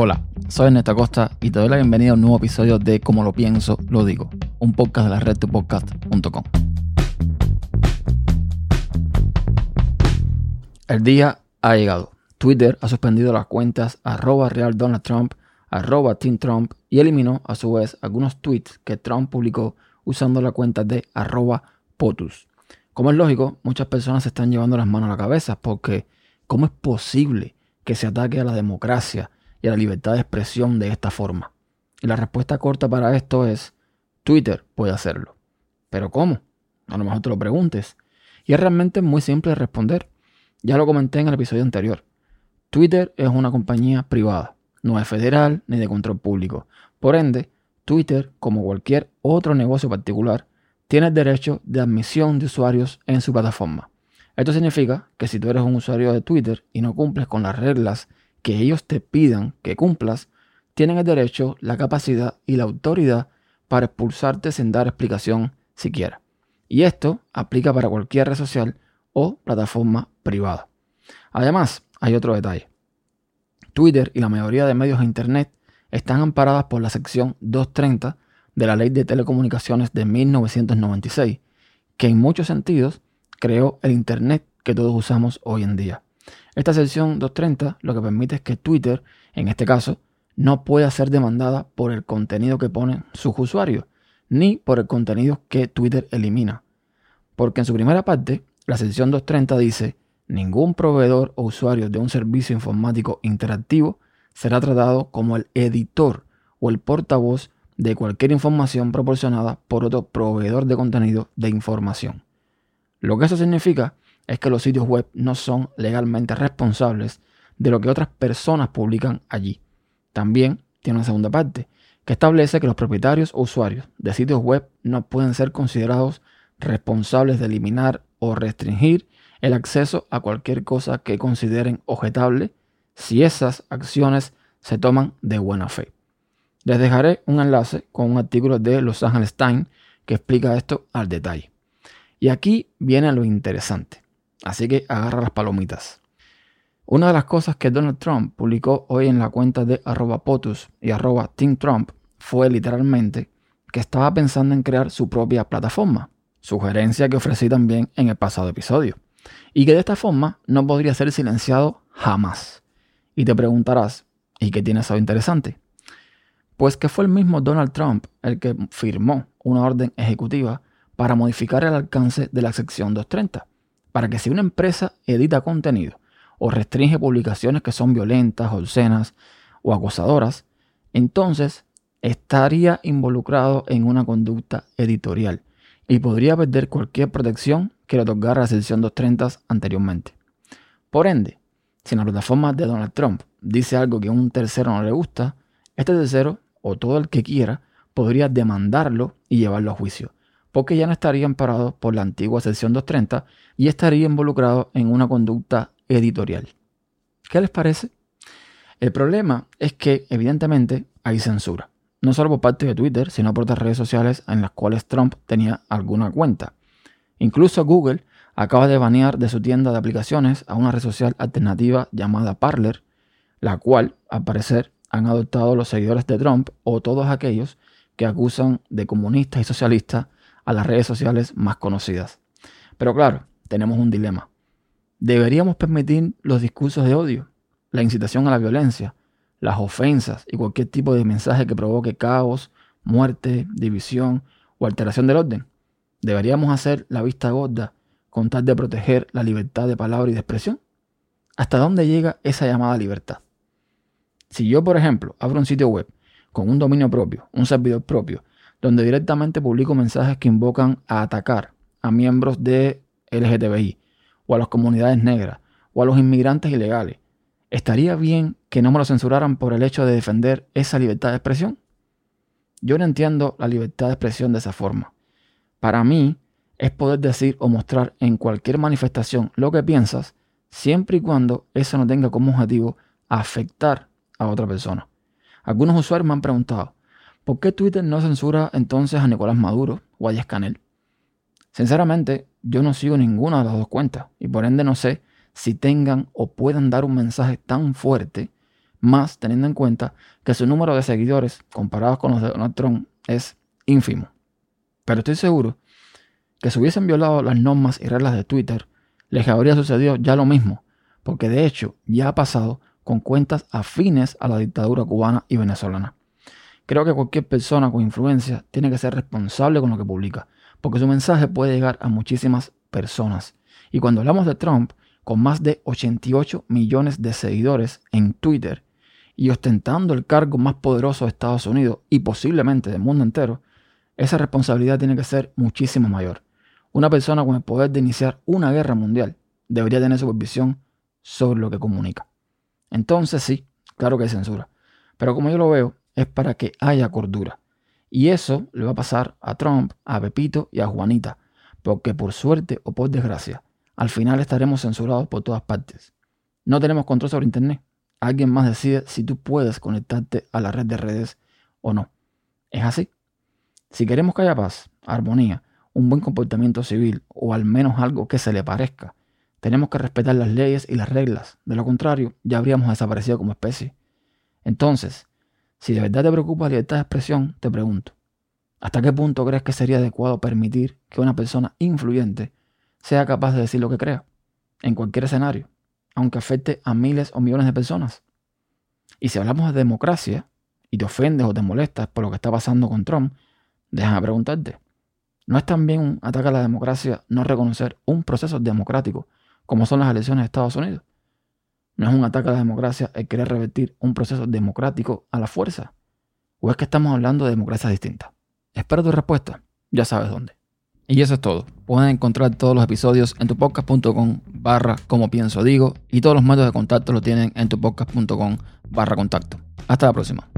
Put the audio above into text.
Hola, soy Ernesto Acosta y te doy la bienvenida a un nuevo episodio de Como lo pienso, lo digo, un podcast de la red podcast.com. El día ha llegado. Twitter ha suspendido las cuentas arroba real Donald Trump, arroba Team Trump y eliminó a su vez algunos tweets que Trump publicó usando la cuenta de arroba POTUS. Como es lógico, muchas personas se están llevando las manos a la cabeza porque ¿cómo es posible que se ataque a la democracia y a la libertad de expresión de esta forma? Y la respuesta corta para esto es, Twitter puede hacerlo. ¿Pero cómo? A lo mejor te lo preguntes. Y es realmente muy simple de responder. Ya lo comenté en el episodio anterior. Twitter es una compañía privada, no es federal ni de control público. Por ende, Twitter, como cualquier otro negocio particular, tiene el derecho de admisión de usuarios en su plataforma. Esto significa que si tú eres un usuario de Twitter y no cumples con las reglas que ellos te pidan que cumplas, tienen el derecho, la capacidad y la autoridad para expulsarte sin dar explicación siquiera. Y esto aplica para cualquier red social o plataforma privada. Además, hay otro detalle. Twitter y la mayoría de medios de Internet están amparadas por la sección 230 de la Ley de Telecomunicaciones de 1996, que en muchos sentidos creó el Internet que todos usamos hoy en día. Esta sección 230 lo que permite es que Twitter, en este caso, no pueda ser demandada por el contenido que ponen sus usuarios, ni por el contenido que Twitter elimina. Porque en su primera parte, la sección 230 dice, ningún proveedor o usuario de un servicio informático interactivo será tratado como el editor o el portavoz de cualquier información proporcionada por otro proveedor de contenido de información. Lo que eso significa es que los sitios web no son legalmente responsables de lo que otras personas publican allí. También tiene una segunda parte, que establece que los propietarios o usuarios de sitios web no pueden ser considerados responsables de eliminar o restringir el acceso a cualquier cosa que consideren objetable si esas acciones se toman de buena fe. Les dejaré un enlace con un artículo de Los Angeles Times que explica esto al detalle. Y aquí viene lo interesante. Así que agarra las palomitas. Una de las cosas que Donald Trump publicó hoy en la cuenta de arroba POTUS y arroba Team Trump fue literalmente que estaba pensando en crear su propia plataforma, sugerencia que ofrecí también en el pasado episodio, y que de esta forma no podría ser silenciado jamás. Y te preguntarás, ¿y qué tiene eso interesante? Pues que fue el mismo Donald Trump el que firmó una orden ejecutiva para modificar el alcance de la sección 230, para que si una empresa edita contenido o restringe publicaciones que son violentas, obscenas o acosadoras, entonces estaría involucrado en una conducta editorial y podría perder cualquier protección que le otorgara la sección 230 anteriormente. Por ende, si en la plataforma de Donald Trump dice algo que a un tercero no le gusta, este tercero o todo el que quiera podría demandarlo y llevarlo a juicio, porque ya no estaría amparado por la antigua sección 230 y estaría involucrado en una conducta editorial. ¿Qué les parece? El problema es que evidentemente hay censura, no solo por parte de Twitter, sino por otras redes sociales en las cuales Trump tenía alguna cuenta. Incluso Google acaba de banear de su tienda de aplicaciones a una red social alternativa llamada Parler, la cual, al parecer, han adoptado los seguidores de Trump o todos aquellos que acusan de comunistas y socialistas a las redes sociales más conocidas. Pero claro, tenemos un dilema. ¿Deberíamos permitir los discursos de odio, la incitación a la violencia, las ofensas y cualquier tipo de mensaje que provoque caos, muerte, división o alteración del orden? ¿Deberíamos hacer la vista gorda con tal de proteger la libertad de palabra y de expresión? ¿Hasta dónde llega esa llamada libertad? Si yo, por ejemplo, abro un sitio web con un dominio propio, un servidor propio, donde directamente publico mensajes que invocan a atacar a miembros de LGTBI o a las comunidades negras o a los inmigrantes ilegales, ¿estaría bien que no me lo censuraran por el hecho de defender esa libertad de expresión? Yo no entiendo la libertad de expresión de esa forma. Para mí es poder decir o mostrar en cualquier manifestación lo que piensas, siempre y cuando eso no tenga como objetivo afectar a otra persona. Algunos usuarios me han preguntado, ¿por qué Twitter no censura entonces a Nicolás Maduro o a Díaz Canel? Sinceramente, yo no sigo ninguna de las dos cuentas y por ende no sé si tengan o puedan dar un mensaje tan fuerte más teniendo en cuenta que su número de seguidores comparados con los de Donald Trump es ínfimo. Pero estoy seguro que si hubiesen violado las normas y reglas de Twitter, les habría sucedido ya lo mismo, porque de hecho ya ha pasado con cuentas afines a la dictadura cubana y venezolana. Creo que cualquier persona con influencia tiene que ser responsable con lo que publica, porque su mensaje puede llegar a muchísimas personas. Y cuando hablamos de Trump, con más de 88 millones de seguidores en Twitter y ostentando el cargo más poderoso de Estados Unidos y posiblemente del mundo entero, esa responsabilidad tiene que ser muchísimo mayor. Una persona con el poder de iniciar una guerra mundial debería tener supervisión sobre lo que comunica. Entonces sí, claro que hay censura. Pero como yo lo veo, es para que haya cordura. Y eso le va a pasar a Trump, a Pepito y a Juanita, porque por suerte o por desgracia, al final estaremos censurados por todas partes. No tenemos control sobre Internet. Alguien más decide si tú puedes conectarte a la red de redes o no. Es así. Si queremos que haya paz, armonía, un buen comportamiento civil o al menos algo que se le parezca, tenemos que respetar las leyes y las reglas. De lo contrario, ya habríamos desaparecido como especie. Entonces, si de verdad te preocupa la libertad de expresión, te pregunto, ¿hasta qué punto crees que sería adecuado permitir que una persona influyente sea capaz de decir lo que crea, en cualquier escenario, aunque afecte a miles o millones de personas. Y si hablamos de democracia y te ofendes o te molestas por lo que está pasando con Trump, déjame preguntarte, ¿no es también un ataque a la democracia no reconocer un proceso democrático como son las elecciones de Estados Unidos? ¿No es un ataque a la democracia el querer revertir un proceso democrático a la fuerza? ¿O es que estamos hablando de democracias distintas? Espero tu respuesta. Ya sabes dónde. Y eso es todo. Pueden encontrar todos los episodios en tupodcast.com barra como pienso digo y todos los métodos de contacto lo tienen en tupodcast.com barra contacto. Hasta la próxima.